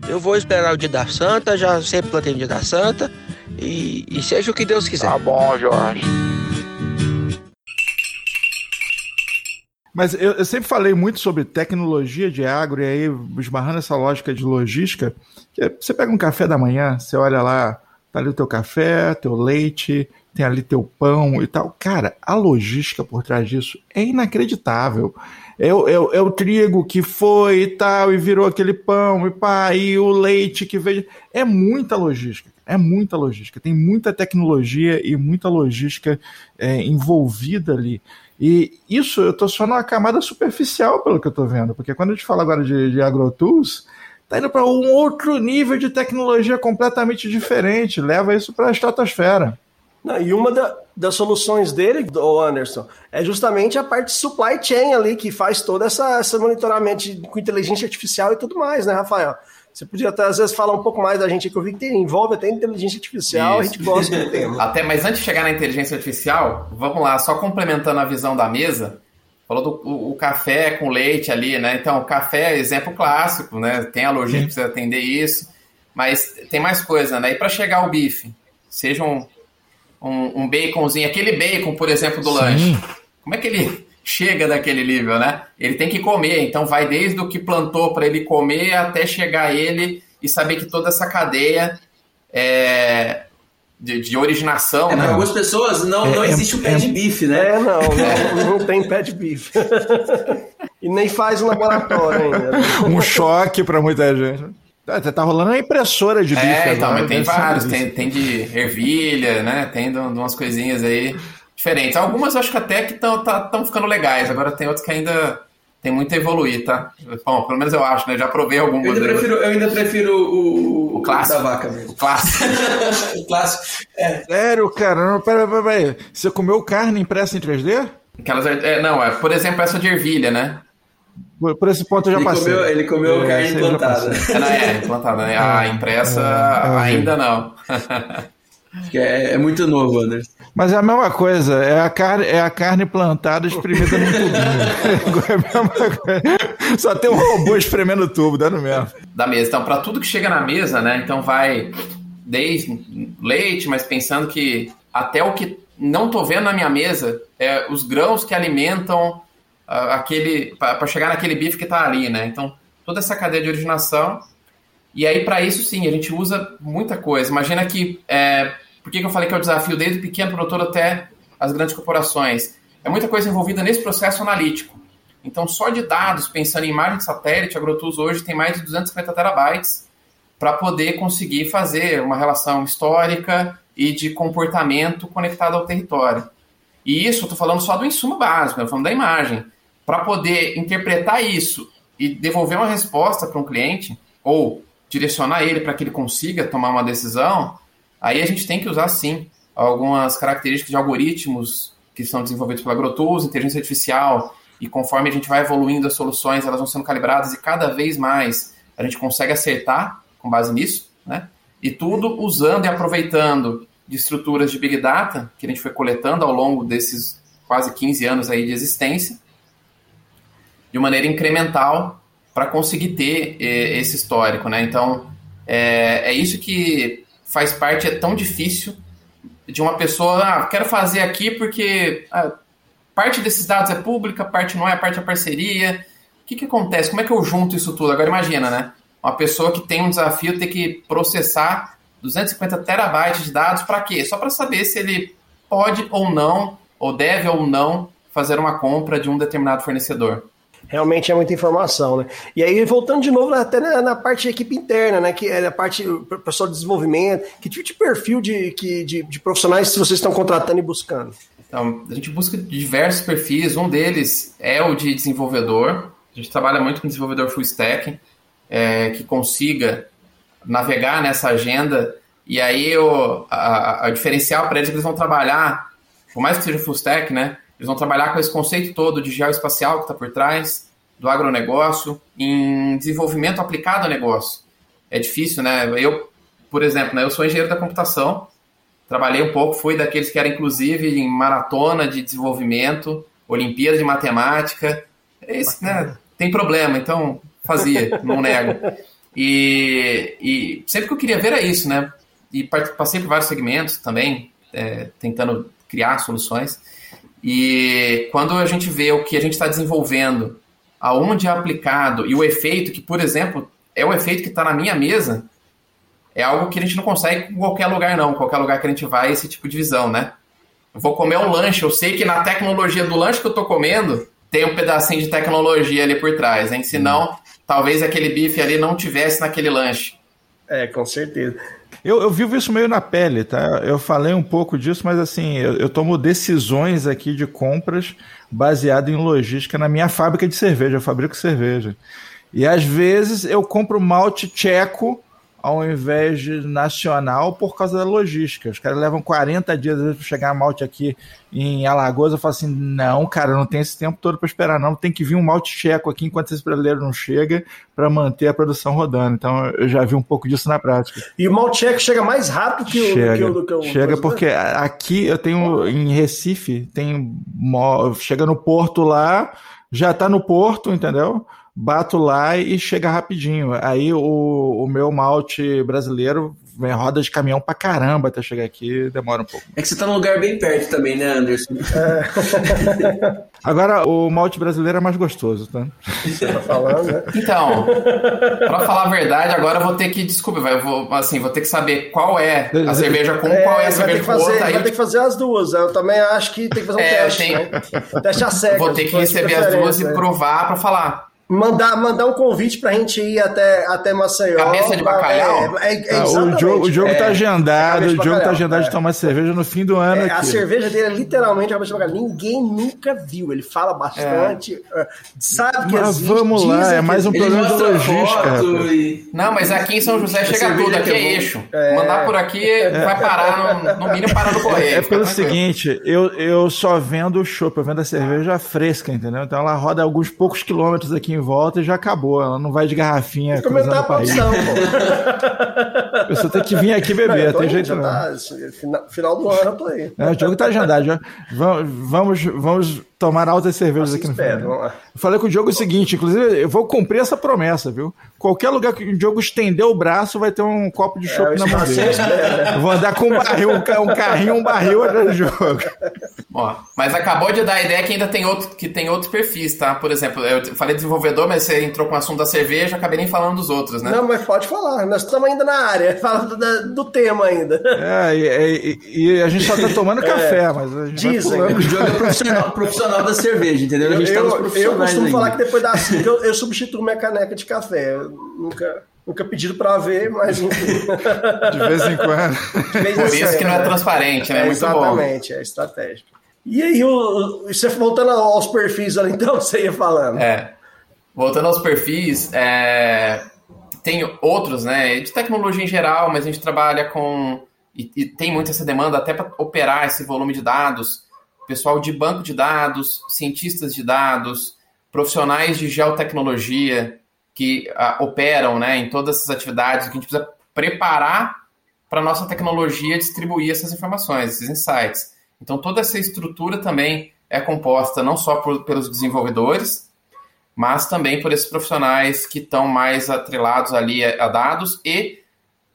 Eu vou esperar o dia da Santa, já sempre plantei no dia da Santa. E, e seja o que Deus quiser. Tá bom, Jorge. Mas eu, eu, sempre falei muito sobre tecnologia de agro, e aí, esbarrando essa lógica de logística, que você pega um café da manhã, você olha lá, tá ali o teu café, teu leite, tem ali teu pão e tal. Cara, a logística por trás disso é inacreditável. É o, é, o, é o trigo que foi e tal, e virou aquele pão, e pá, e o leite que veio. É muita logística, é muita logística. Tem muita tecnologia e muita logística é, envolvida ali. E isso eu tô só numa camada superficial, pelo que eu tô vendo, porque quando a gente fala agora de, de AgroTools, tá indo para um outro nível de tecnologia completamente diferente, leva isso para a estratosfera. Não, e uma da, das soluções dele, o Anderson, é justamente a parte supply chain ali, que faz todo essa, esse monitoramento de, com inteligência artificial e tudo mais, né, Rafael? Você podia até, às vezes, falar um pouco mais da gente, que eu vi que tem, envolve até inteligência artificial, Isso. a gente gosta do tema. [laughs] Até, mas antes de chegar na inteligência artificial, vamos lá, só complementando a visão da mesa, falou do o, o café com leite ali, né? Então, o café é exemplo clássico, né? Tem a logística para atender isso, mas tem mais coisa, né? E para chegar ao bife, seja um, um, um, baconzinho, aquele bacon, por exemplo, do Sim. lanche, como é que ele [laughs] chega daquele nível, né? Ele tem que comer, então vai desde o que plantou para ele comer até chegar ele e saber que toda essa cadeia é, de, de originação. É, né? Para algumas pessoas não, é, não é, existe o pé de bife, né? É, não, [laughs] não, não tem pé de bife. [laughs] e nem faz um laboratório ainda. um choque para muita gente. Tá, tá rolando uma impressora de bife é, então, agora. tem vários, tem, tem de ervilha, né? Tem de umas coisinhas aí diferentes. Algumas eu acho que até que estão tá, ficando legais, agora tem outras que ainda tem muito a evoluir, tá? Bom, pelo menos eu acho, né? Já provei algumas. Eu ainda prefiro, eu ainda prefiro o, o clássico da vaca mesmo. O clássico. [laughs] o clássico. É. Sério, cara? Não, pera, pera, pera. Você comeu carne impressa em 3D? Aquelas, é, não, é, por exemplo, essa de ervilha, né? Por, por esse ponto eu já ele passei. Comeu, ele comeu é, carne implantada. É, implantada, né? A é, impressa é, é ainda não. É, é, muito novo, Anderson. Mas é a mesma coisa, é a carne, é a carne plantada espremida no tubinho. [laughs] [laughs] é a mesma coisa. Só tem um robô espremendo o tubo, dando mesmo. Da mesa. Então, para tudo que chega na mesa, né? Então vai desde leite, mas pensando que até o que não tô vendo na minha mesa é os grãos que alimentam aquele para chegar naquele bife que está ali, né? Então toda essa cadeia de originação e aí para isso sim a gente usa muita coisa. Imagina que é, por que, eu falei que é o desafio desde o pequeno produtor até as grandes corporações? É muita coisa envolvida nesse processo analítico. Então, só de dados, pensando em imagem de satélite, a AgroTools hoje tem mais de 250 terabytes para poder conseguir fazer uma relação histórica e de comportamento conectado ao território. E isso, eu estou falando só do insumo básico, eu falando da imagem. Para poder interpretar isso e devolver uma resposta para um cliente, ou direcionar ele para que ele consiga tomar uma decisão, Aí a gente tem que usar sim algumas características de algoritmos que são desenvolvidos pela AgroTools, inteligência artificial, e conforme a gente vai evoluindo as soluções, elas vão sendo calibradas e cada vez mais a gente consegue acertar com base nisso, né? E tudo usando e aproveitando de estruturas de Big Data que a gente foi coletando ao longo desses quase 15 anos aí de existência, de maneira incremental para conseguir ter eh, esse histórico, né? Então, é, é isso que faz parte é tão difícil de uma pessoa, ah, quero fazer aqui porque ah, parte desses dados é pública, parte não é, parte é parceria. O que, que acontece? Como é que eu junto isso tudo? Agora imagina, né? Uma pessoa que tem um desafio ter que processar 250 terabytes de dados para quê? Só para saber se ele pode ou não, ou deve ou não fazer uma compra de um determinado fornecedor. Realmente é muita informação, né? E aí, voltando de novo até na, na parte de equipe interna, né? Que é a parte pessoal de desenvolvimento, que tipo de perfil de, que, de, de profissionais vocês estão contratando e buscando? Então, a gente busca diversos perfis, um deles é o de desenvolvedor. A gente trabalha muito com desenvolvedor full stack, é, que consiga navegar nessa agenda. E aí o a, a diferencial para eles é que eles vão trabalhar, por mais que seja full stack, né? Eles vão trabalhar com esse conceito todo de geoespacial que está por trás, do agronegócio, em desenvolvimento aplicado ao negócio. É difícil, né? Eu, por exemplo, né, eu sou engenheiro da computação, trabalhei um pouco, fui daqueles que era inclusive em maratona de desenvolvimento, Olimpíada de Matemática. Esse, né, tem problema, então fazia, não nego. [laughs] E, e, sempre que eu queria ver era isso, né? E passei por vários segmentos também, é, tentando criar soluções. E quando a gente vê o que a gente está desenvolvendo, aonde é aplicado e o efeito, que, por exemplo, é o efeito que está na minha mesa, é algo que a gente não consegue em qualquer lugar, não. Qualquer lugar que a gente vai, esse tipo de visão, né? Eu vou comer um lanche, eu sei que na tecnologia do lanche que eu tô comendo tem um pedacinho de tecnologia ali por trás, hein? Senão, talvez aquele bife ali não tivesse naquele lanche. É, com certeza. Eu, eu vivo isso meio na pele, tá? Eu falei um pouco disso, mas assim, eu, eu tomo decisões aqui de compras baseado em logística na minha fábrica de cerveja. Eu fabrico cerveja. E às vezes eu compro malte tcheco ao invés de nacional por causa da logística. Os caras levam 40 dias para chegar a malte aqui em Alagoas. Eu falo assim: não, cara, não tem esse tempo todo para esperar, não. Tem que vir um malte tcheco aqui enquanto esse brasileiro não chega para manter a produção rodando. Então eu já vi um pouco disso na prática. E o malte tcheco chega mais rápido que o, chega, que o, que o Chega porque aqui eu tenho em Recife, tem chega no porto lá, já tá no porto, entendeu? Bato lá e chega rapidinho. Aí o, o meu malte brasileiro vem roda de caminhão pra caramba até chegar aqui, demora um pouco. É que você tá num lugar bem perto também, né, Anderson? É. [laughs] Agora, o malte brasileiro é mais gostoso, tá? Você tá falando, né? Então, pra falar a verdade, agora eu vou ter que, desculpa, eu vou, assim, vou ter que saber qual é a cerveja com, é, qual é a cerveja com outra. Vai aí... ter que fazer as duas, eu também acho que tem que fazer um é, teste, tenho... né? Teste a cega. Vou ter que receber as duas e provar pra falar mandar, mandar um convite pra gente ir até, até Maceió. Cabeça de bacalhau? É, é, é ah, o jogo, o jogo tá é, tá agendado, o jogo tá agendado de é. tomar cerveja no fim do ano. É, a cerveja dele é literalmente a cabeça de bacalhau. Ninguém nunca viu. Ele fala bastante, é. sabe que mas existe. Vamos lá, é mais um problema de logística. E... Não, mas aqui em São José chega tudo, aqui é eixo. Mandar por aqui vai parar, no, no mínimo parar no correio. É pelo seguinte, eu, eu só vendo o chopp, eu vendo a cerveja fresca, entendeu? Então ela roda alguns poucos quilômetros aqui em volta e já acabou. Ela não vai de garrafinha. Comentar a produção, pô. A pessoa tem que vir aqui beber, não, tem jeito não. Tá, final, do ano eu tô aí. É, o jogo tá agendado. Já. Vamos, vamos tomar altas cervejas aqui no final. Eu falei com o Diogo o seguinte, inclusive, eu vou cumprir essa promessa, viu? Qualquer lugar que o Diogo estender o braço, vai ter um copo de chopp é, na mão dele. É. Vou andar com um barril, um carrinho, um barril atrás do jogo. Ó, mas acabou de dar a ideia que ainda tem outro, que tem outros perfis, tá? Por exemplo, eu falei desenvolvedor, mas você entrou com o assunto da cerveja, acabei nem falando dos outros, né? Não, mas pode falar, nós estamos ainda na área, [laughs] falando do, do tema ainda. É, e, e, e, a gente só tá tomando [laughs] é. café, mas a gente Dizem. O jogo é profissional, profissional da cerveja, entendeu? A gente eu, tá nos eu costumo ainda. falar que depois da 5 eu, eu substituo minha caneca de café. Eu nunca, nunca pedido para ver, mas De vez em quando. Vez Por isso que não é transparente, né? É, Muito exatamente, bom. é estratégico. E aí, o, você voltando aos perfis ali, então, [laughs] você ia falando. É. Voltando aos perfis, é, tem outros, né? De tecnologia em geral, mas a gente trabalha com. E, e tem muito essa demanda até para operar esse volume de dados. Pessoal de banco de dados, cientistas de dados, profissionais de geotecnologia que uh, operam né, em todas essas atividades, que a gente precisa preparar para a nossa tecnologia distribuir essas informações, esses insights. Então, toda essa estrutura também é composta não só por, pelos desenvolvedores, mas também por esses profissionais que estão mais atrelados ali a, a dados e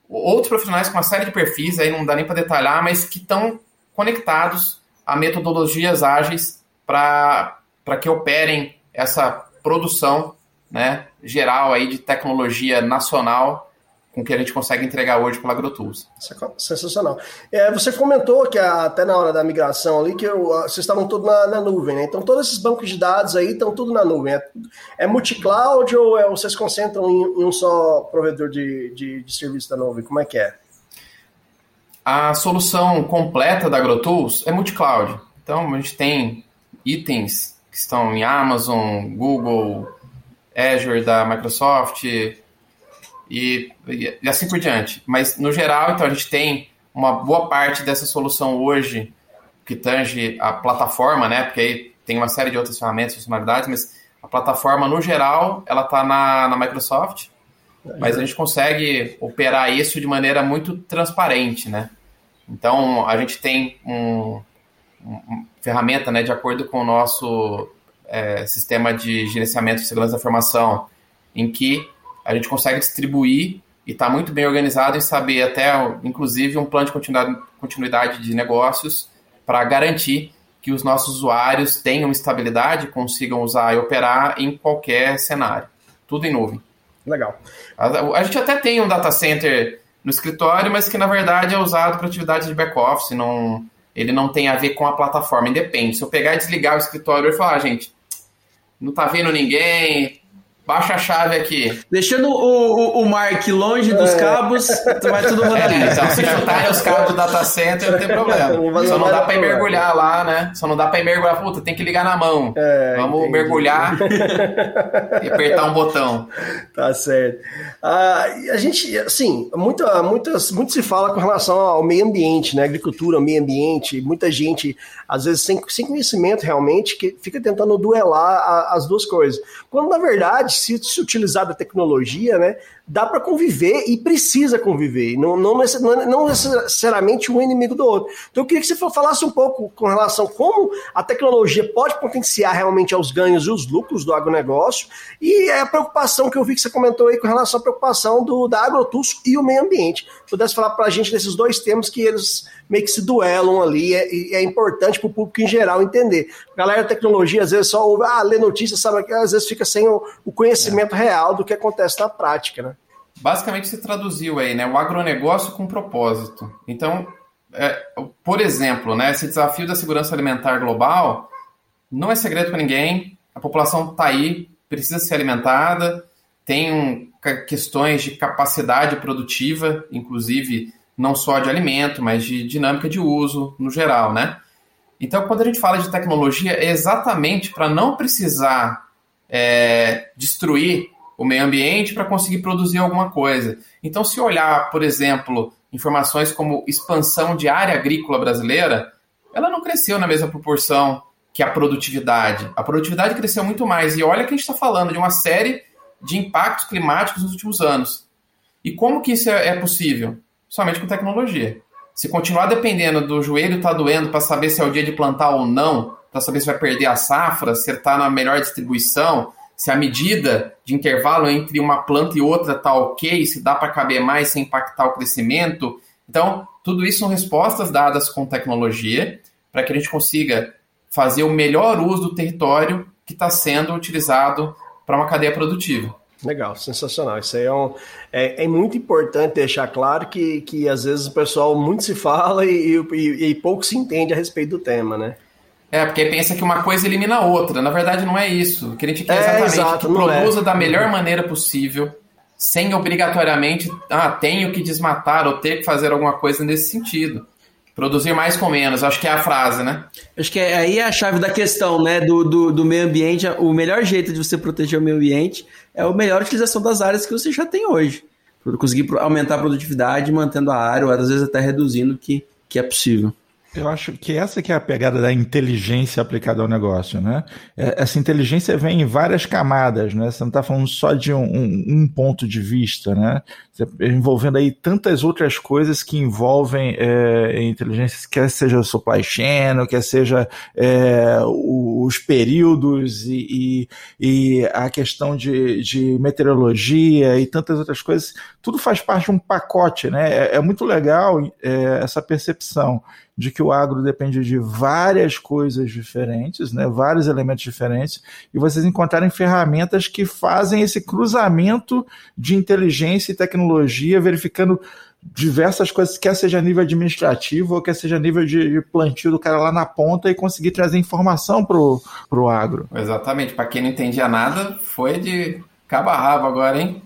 outros profissionais com uma série de perfis, aí não dá nem para detalhar, mas que estão conectados a metodologias ágeis para que operem essa produção né, geral aí de tecnologia nacional com que a gente consegue entregar hoje pela AgroTools. Sensacional. É, você comentou que até na hora da migração ali que vocês estavam tudo na, na, nuvem, né? Então todos esses bancos de dados aí estão tudo na nuvem. É, é multi-cloud ou é, vocês concentram em, em um só provedor de, de, de, serviço da nuvem? Como é que é? A solução completa da AgroTools é multi-cloud. Então a gente tem itens que estão em Amazon, Google, Azure da Microsoft, e, e, assim por diante. Mas, no geral, então, a gente tem uma boa parte dessa solução hoje que tange a plataforma, né? Porque aí tem uma série de outras ferramentas, funcionalidades, mas a plataforma, no geral, ela está na, na Microsoft, mas a gente consegue operar isso de maneira muito transparente, né? Então, a gente tem um, um ferramenta, né, de acordo com o nosso é, sistema de gerenciamento de segurança da informação, em que a gente consegue distribuir e está muito bem organizado em saber até, inclusive, um plano de continuidade, continuidade de negócios para garantir que os nossos usuários tenham estabilidade, consigam usar e operar em qualquer cenário. Tudo em nuvem. Legal. A, a gente até tem um data center no escritório, mas que na verdade é usado para atividades de back-office. Não, ele não tem a ver com a plataforma, independe. Se eu pegar e desligar o escritório e falar, ah, gente, não tá vendo ninguém, baixa a chave aqui. Deixando o, o, o Mark longe dos é. cabos, vai tudo rodando. É, então, se chutarem os cabos do data center, não tem problema. Só não dá pra ir mergulhar lá, né? Só não dá pra ir mergulhar. Puta, tem que ligar na mão. É, Vamos entendi. mergulhar [laughs] e apertar um botão. Tá certo. Ah, a gente, assim, muita, muitas, muito se fala com relação ao meio ambiente, né? Agricultura, meio ambiente. Muita gente, às vezes, sem, sem conhecimento realmente, que fica tentando duelar a, as duas coisas. Quando, na verdade, se, se utilizar da tecnologia, né, dá para conviver e precisa conviver, não, não, não, necessariamente um inimigo do outro. Então eu queria que você falasse um pouco com relação a como a tecnologia pode potenciar realmente os ganhos e os lucros do agronegócio e a preocupação que eu vi que você comentou aí com relação à preocupação do, da agrotus e o meio ambiente. Pudesse falar para a gente desses dois temas que eles meio que se duelam ali e é, é, importante para o público em geral entender. A galera da tecnologia às vezes só ouve, ah, lê notícias, sabe, às vezes fica sem o, o conhecimento é. real do que acontece na prática, né? Basicamente você traduziu aí, né, o agronegócio com propósito. Então, é, por exemplo, né, esse desafio da segurança alimentar global não é segredo para ninguém. A população está aí, precisa ser alimentada, tem um, questões de capacidade produtiva, inclusive não só de alimento, mas de dinâmica de uso no geral, né? Então, quando a gente fala de tecnologia, é exatamente para não precisar é, destruir o meio ambiente para conseguir produzir alguma coisa. Então, se olhar, por exemplo, informações como expansão de área agrícola brasileira, ela não cresceu na mesma proporção que a produtividade. A produtividade cresceu muito mais. E olha que a gente está falando de uma série de impactos climáticos nos últimos anos. E como que isso é, é possível? somente com tecnologia. Se continuar dependendo do joelho tá doendo para saber se é o dia de plantar ou não, para saber se vai perder a safra, se está na melhor distribuição, se a medida de intervalo entre uma planta e outra está ok, se dá para caber mais sem impactar o crescimento. Então, tudo isso são respostas dadas com tecnologia para que a gente consiga fazer o melhor uso do território que está sendo utilizado para uma cadeia produtiva. Legal, sensacional. Isso aí é, um, é, é, muito importante deixar claro que, que às vezes o pessoal muito se fala e, e, e, pouco se entende a respeito do tema, né? É, porque pensa que uma coisa elimina a outra. Na verdade, não é isso. O que a gente quer é, exatamente exato, que produza é. da melhor maneira possível, sem obrigatoriamente, ah, tenho que desmatar ou ter que fazer alguma coisa nesse sentido. Produzir mais com menos, acho que é a frase, né? Acho que é, aí é a chave da questão, né? Do, do, do, meio ambiente. O melhor jeito de você proteger o meio ambiente é a melhor utilização das áreas que você já tem hoje. Conseguir aumentar a produtividade, mantendo a área, ou às vezes até reduzindo o que, que é possível. Eu acho que essa que é a pegada da inteligência aplicada ao negócio, né? É, essa inteligência vem em várias camadas, né? Você não está falando só de um, um, um, ponto de vista, né? envolvendo aí tantas outras coisas que envolvem é, inteligência, quer seja supply chain, quer seja é, os períodos e, e, e, a questão de, de meteorologia e tantas outras coisas, tudo faz parte de um pacote, né? É, é muito legal é, essa percepção de que o agro depende de várias coisas diferentes, né, vários elementos diferentes, e vocês encontrarem ferramentas que fazem esse cruzamento de inteligência e tecnologia, verificando diversas coisas, quer seja nível administrativo ou quer seja nível de, de plantio do cara lá na ponta e conseguir trazer informação pro, pro agro. Exatamente, para quem não entendia nada, foi de cabo a rabo agora, hein?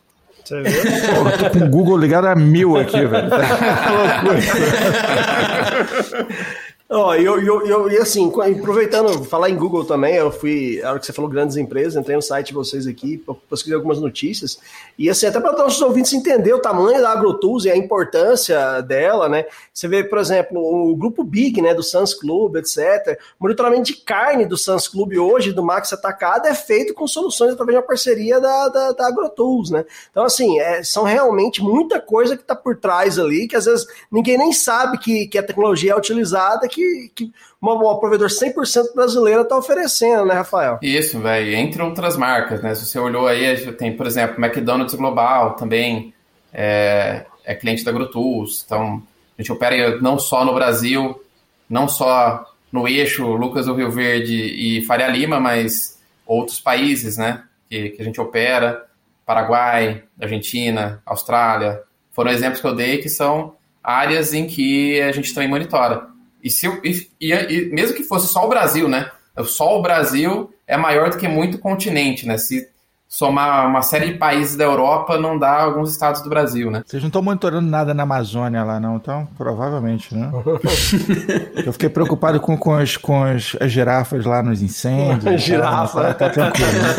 Você viu? Pô, eu tô com o Google ligado a mil aqui, velho. [laughs] [laughs] Ó, e eu, eu, eu, e assim, aproveitando, falar em Google também, eu fui, a hora que você falou grandes empresas, entrei no site de vocês aqui, pesquisei algumas notícias, e assim, até para nossos ouvintes entender o tamanho da AgroTools e a importância dela, né? Você vê, por exemplo, o grupo Big, né, do Sans Club, etc. O monitoramento de carne do Sans Club hoje, do Max Atacado, é feito com soluções através de uma parceria da, da, da AgroTools, né? Então, assim, é, são realmente muita coisa que está por trás ali, que às vezes ninguém nem sabe que, que a tecnologia é utilizada, que que, que uma, uma provedor 100% brasileira está oferecendo, né, Rafael? Isso, velho. Entre outras marcas, né? Se você olhou aí, tem, por exemplo, McDonald's Global também é, é cliente da AgroTools. Então, a gente opera não só no Brasil, não só no eixo Lucas do Rio Verde e Faria Lima, mas outros países, né? Que, que a gente opera. Paraguai, Argentina, Austrália. Foram exemplos que eu dei que são áreas em que a gente também monitora. E, se, e, e, e, mesmo que fosse só o Brasil, né? Só o Brasil é maior do que muito continente, né? Se somar uma série de países da Europa, não dá alguns estados do Brasil, né? Vocês não estão monitorando nada na Amazônia lá, não? Então, provavelmente, né? [laughs] Eu fiquei preocupado com, com, as, com as, as girafas lá nos incêndios. Girafa. Tá, tá tranquilo. Né?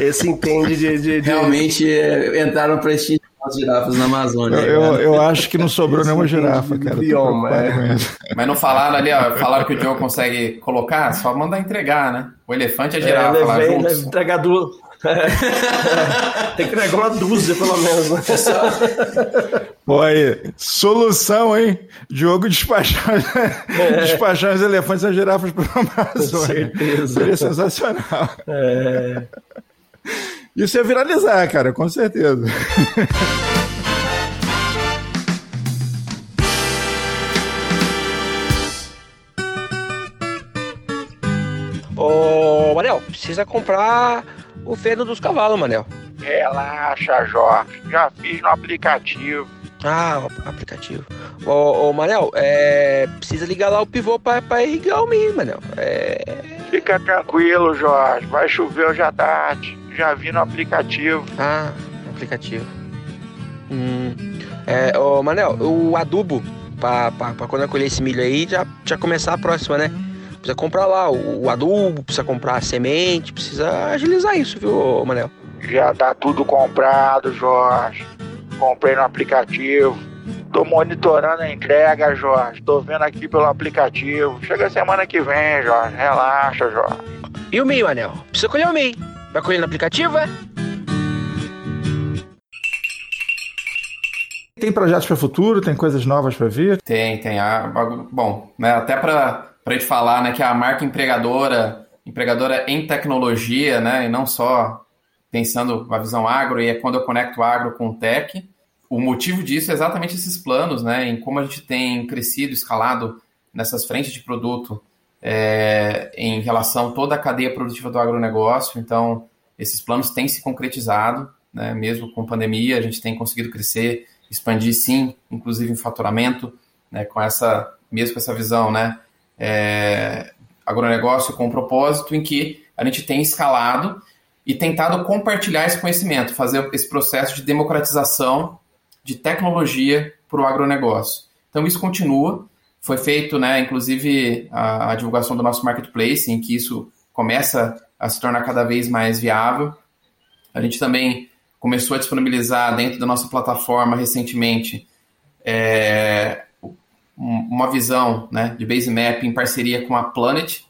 Esse entende de... de, de... Realmente é, entraram para esse as girafas na Amazônia. Eu, eu, eu, acho que não sobrou nenhuma girafa, cara. Bioma, é. Mas não falaram ali, ó, falaram que o Joe consegue colocar, só manda entregar, né? O elefante e a girafa é, lá levei, juntos. Entregar duas. Tem que entregar uma dúzia, pelo menos. Né? Pô, aí, solução, hein? Diogo despachar, é. despachar os elefantes e as girafas para a Amazônia. Seria sensacional. É. Isso ia viralizar, cara, com certeza. [laughs] Ô, Manel, precisa comprar o feno dos cavalos, Manel. Relaxa, Jorge. Já fiz no aplicativo. Ah, o aplicativo. Ô, ô Manel, é, precisa ligar lá o pivô pra, pra irrigar o milho, Manel. É... Fica tranquilo, Jorge. Vai chover hoje à tarde. Já vi no aplicativo. Ah, aplicativo. Hum. É, ô, Manel, o adubo pra, pra, pra quando eu colher esse milho aí já, já começar a próxima, né? Precisa comprar lá o, o adubo, precisa comprar a semente, precisa agilizar isso, viu, Manel? Já tá tudo comprado, Jorge. Comprei no aplicativo. Tô monitorando a entrega, Jorge. Tô vendo aqui pelo aplicativo. Chega semana que vem, Jorge. Relaxa, Jorge. E o milho, Manel? Precisa colher o milho. Vai colher no aplicativo, é? Tem projetos para o futuro? Tem coisas novas para vir? Tem, tem. Ah, bom, né, até para a gente falar né, que a marca empregadora, empregadora em tecnologia, né, e não só pensando a visão agro, e é quando eu conecto agro com tech. O motivo disso é exatamente esses planos, né, em como a gente tem crescido, escalado nessas frentes de produto é, em relação a toda a cadeia produtiva do agronegócio. Então, esses planos têm se concretizado, né, mesmo com pandemia, a gente tem conseguido crescer, expandir sim, inclusive em faturamento, né, com essa, mesmo com essa visão, né, é, agronegócio com um propósito em que a gente tem escalado e tentado compartilhar esse conhecimento, fazer esse processo de democratização de tecnologia para o agronegócio. Então, isso continua, foi feito, né, inclusive, a, a, divulgação do nosso marketplace, em que isso começa a se tornar cada vez mais viável. A gente também começou a disponibilizar dentro da nossa plataforma recentemente é, uma visão né, de base map em parceria com a Planet,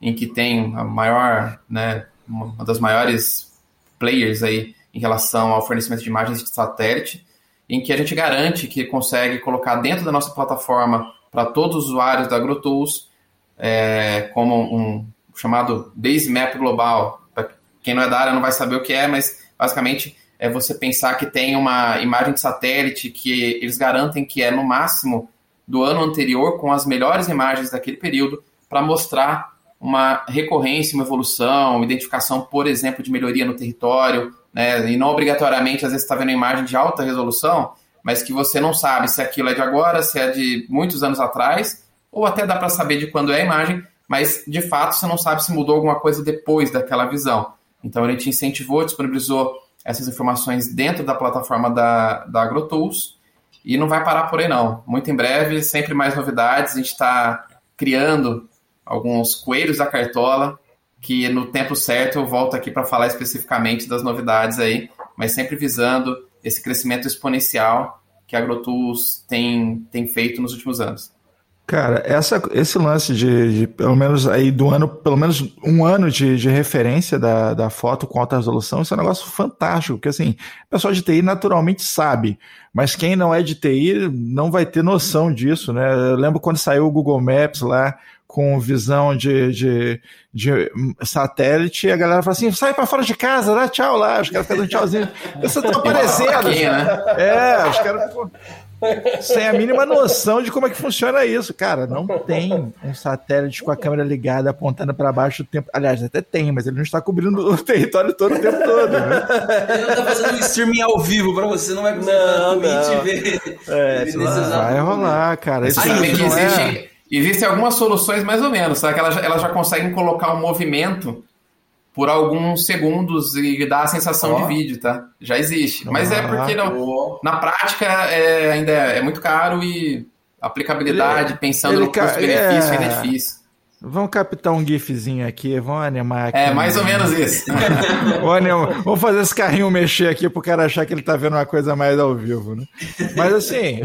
em que tem a maior, né, uma das maiores players aí em relação ao fornecimento de imagens de satélite, em que a gente garante que consegue colocar dentro da nossa plataforma para todos os usuários da AgroTools, é, como um chamado Base Map Global. Para quem não é da área não vai saber o que é, mas basicamente é você pensar que tem uma imagem de satélite que eles garantem que é no máximo do ano anterior, com as melhores imagens daquele período, para mostrar uma recorrência, uma evolução, identificação, por exemplo, de melhoria no território, né? e não obrigatoriamente, às vezes, está vendo imagem de alta resolução, mas que você não sabe se aquilo é de agora, se é de muitos anos atrás, ou até dá para saber de quando é a imagem, mas de fato você não sabe se mudou alguma coisa depois daquela visão. Então a gente incentivou, disponibilizou essas informações dentro da plataforma da, da AgroTools e não vai parar por aí não. Muito em breve, sempre mais novidades, a gente está criando alguns coelhos da cartola que no tempo certo eu volto aqui para falar especificamente das novidades aí, mas sempre visando esse crescimento exponencial que a AgroTools tem, tem feito nos últimos anos. Cara, essa, esse lance de, de, pelo menos aí do ano, pelo menos um ano de, de referência da, da foto com alta resolução, isso é um negócio fantástico, porque assim, o pessoal de TI naturalmente sabe, mas quem não é de TI não vai ter noção disso, né? Eu lembro quando saiu o Google Maps lá, com visão de, de, de satélite, e a galera fala assim: sai para fora de casa, dá tchau lá. Os caras ficam dando tchauzinho. Você tá [laughs] aparecendo. né? É, os caras sem a mínima noção de como é que funciona isso. Cara, não tem um satélite com a câmera ligada apontando para baixo o tempo. Aliás, até tem, mas ele não está cobrindo o território todo o tempo todo. Né? Ele não tá fazendo um streaming ao vivo para você, não vai conseguir Não, não. ver. É, Vai rolar, cara. Isso não bem que é- existem, algumas soluções mais ou menos, tá? Que elas, elas já conseguem colocar um movimento por alguns segundos e dar a sensação Ó. de vídeo, tá? Já existe. Mas é Ah. porque não- Pô, na prática é, ainda é, é muito caro e aplicabilidade, pensando ele no custo-benefício, é. ainda é difícil. Vamos captar um gifzinho aqui, vamos animar aqui. É mais ou menos isso. [laughs] Vamos fazer esse carrinho mexer aqui pro cara achar que ele tá vendo uma coisa mais ao vivo, né? Mas assim.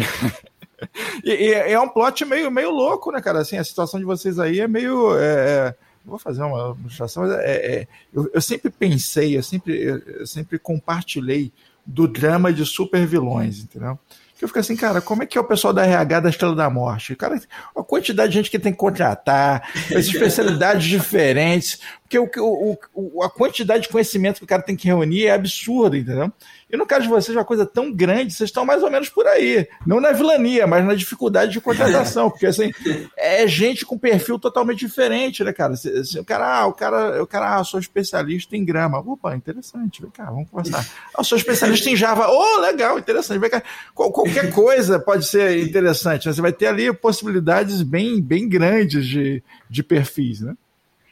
[laughs] e, e é um plot meio, meio louco, né, cara? Assim, a situação de vocês aí é meio. é, é, vou fazer uma ilustração, mas é, é- eu, eu sempre pensei, eu sempre, eu, eu sempre compartilhei do drama de super vilões, entendeu? Que eu fico assim, cara, como é que é o pessoal da RH da Estrela da Morte? Cara, a quantidade de gente que tem que contratar, as [laughs] especialidades diferentes, porque o, o, o- a quantidade de conhecimento que o cara tem que reunir é absurda, entendeu? E no caso de vocês, uma coisa tão grande, vocês estão mais ou menos por aí. Não na vilania, mas na dificuldade de contratação, porque assim, é gente com perfil totalmente diferente, né, cara? Se o cara, ah, o cara, o cara, ah, sou especialista em grama. Opa, interessante, vem cá, vamos conversar. Ah, sou especialista em Java. Oh, legal, interessante. Vem cá. Qual- qualquer coisa pode ser interessante. né? Você vai ter ali possibilidades bem, bem grandes de, de perfis, né?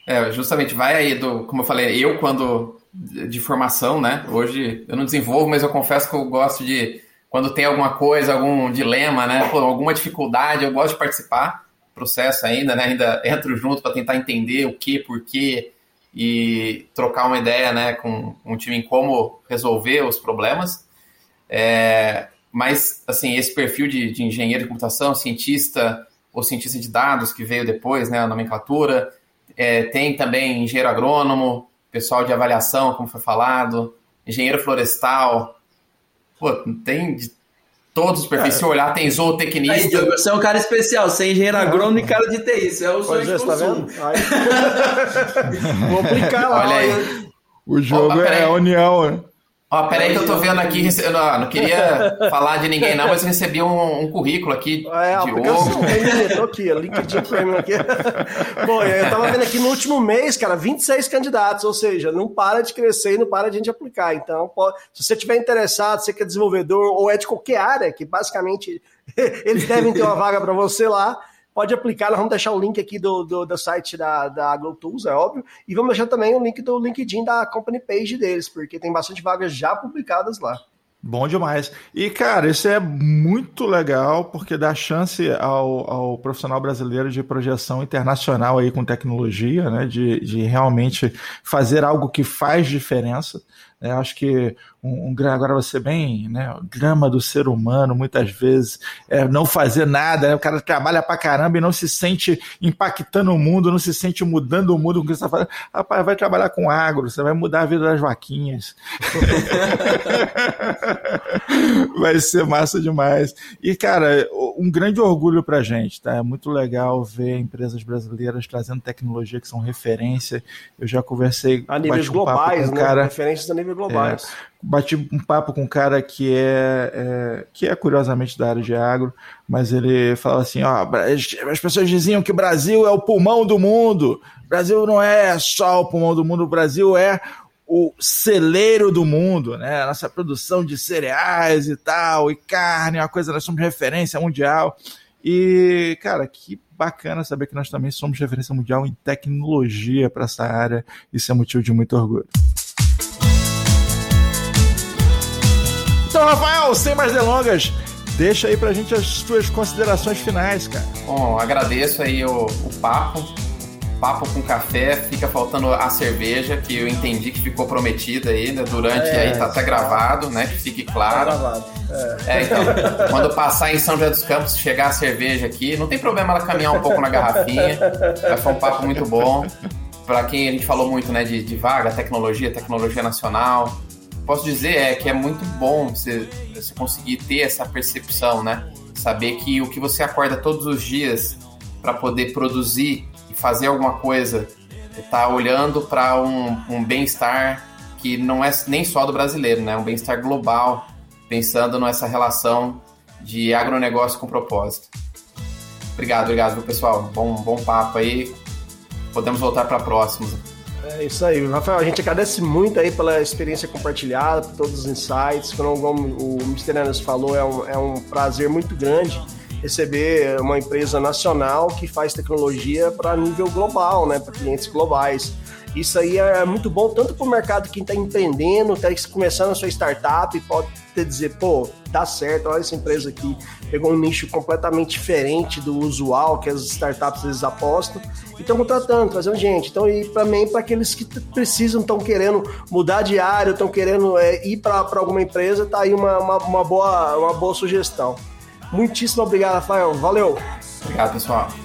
É, justamente, vai aí do, como eu falei, eu quando de formação, né? Hoje eu não desenvolvo, mas eu confesso que eu gosto de quando tem alguma coisa, algum dilema, né? Pô, alguma dificuldade, eu gosto de participar processo ainda, né? Ainda entro junto para tentar entender o que, por quê e trocar uma ideia, né, com um time em como resolver os problemas. É, mas, assim, esse perfil de, de engenheiro de computação, cientista ou cientista de dados que veio depois, né, a nomenclatura, é, tem também engenheiro agrônomo, pessoal de avaliação, como foi falado, engenheiro florestal. Pô, tem de todos os perfis. Se olhar, tem Aí, zootecnista. Diogo, você é um cara especial, você é engenheiro agrônomo e cara de TI, isso é o sonho de é, você tá consumo. vendo? [laughs] Aí... Vou aplicar lá. Olha aí. O jogo Opa, é a união, né? Ó, peraí que eu tô vendo aqui, eu não, não queria [laughs] falar de ninguém não, mas eu recebi um, um currículo aqui É, a de Diogo. tem, tô aqui, LinkedIn Premium aqui. [laughs] Bom, eu tava vendo aqui no último mês, cara, 26 candidatos, ou seja, não para de crescer e não para de a gente aplicar. Então, pode- se você tiver interessado, você que é desenvolvedor ou é de qualquer área, que basicamente [laughs] eles devem ter uma vaga para você lá, pode aplicar. Nós vamos deixar o link aqui do, do, do site da, da AgroTools, é óbvio, e vamos deixar também o link do LinkedIn da company page deles, porque tem bastante vagas já publicadas lá. Bom demais. E, cara, isso é muito legal porque dá chance ao, ao profissional brasileiro de projeção internacional aí com tecnologia, né? De, de realmente fazer algo que faz diferença. Né? Acho que um, um agora você bem, né? O drama do ser humano, muitas vezes, é não fazer nada, né? O cara trabalha pra caramba e não se sente impactando o mundo, não se sente mudando o mundo com o que você está fazendo. Rapaz, vai trabalhar com agro, você vai mudar a vida das vaquinhas. [laughs] Vai ser massa demais. E, cara, um grande orgulho pra gente, tá? É muito legal ver empresas brasileiras trazendo tecnologia que são referência. Eu já conversei A níveis um globais, um né? cara, Referências a nível globais. bati um papo com um cara que é, é- que é curiosamente da área de agro, mas ele falava assim, ó, as as pessoas diziam que o Brasil é o pulmão do mundo. O Brasil não é só o pulmão do mundo, o Brasil é o celeiro do mundo, né? A nossa produção de cereais e tal, e carne, é uma coisa, nós somos referência mundial. E, cara, que bacana saber que nós também somos referência mundial em tecnologia para essa área. Isso é motivo de muito orgulho. Então, Rafael, sem mais delongas, deixa aí pra gente as suas considerações finais, cara. Bom, agradeço aí o, o papo. Papo com café, fica faltando a cerveja, que eu entendi que ficou prometida aí, né? Durante É, aí tá até gravado, né? Que fique claro. Gravado. É, então, quando passar em São José dos Campos, chegar a cerveja aqui, não tem problema ela caminhar um pouco na garrafinha. Vai foi um papo muito bom. Para quem a gente falou muito, né, de, de vaga, tecnologia, tecnologia nacional. Posso dizer é que é muito bom você, você conseguir ter essa percepção, né? Saber que o que você acorda todos os dias para poder produzir e fazer alguma coisa, está olhando para um, um bem-estar que não é nem só do brasileiro, né? Um bem-estar global, pensando nessa relação de agronegócio com propósito. Obrigado, obrigado, pessoal. Bom, bom papo aí. Podemos voltar para próximos. É isso aí, Rafael. A gente agradece muito aí pela experiência compartilhada, por todos os insights. Como o Mr. Anderson falou, é um, é um prazer muito grande receber uma empresa nacional que faz tecnologia para nível global, né, para clientes globais. Isso aí é muito bom tanto para o mercado que está empreendendo, está começando a sua startup, pode ter dizer, pô, dá certo, olha essa empresa aqui, pegou um nicho completamente diferente do usual que as startups eles apostam e estão contratando, trazendo gente. Então, e também para aqueles que precisam, estão querendo mudar de área, estão querendo é, ir para alguma empresa, tá aí uma, uma, uma, boa, uma boa sugestão. Muitíssimo obrigado, Rafael. Valeu. Obrigado, pessoal.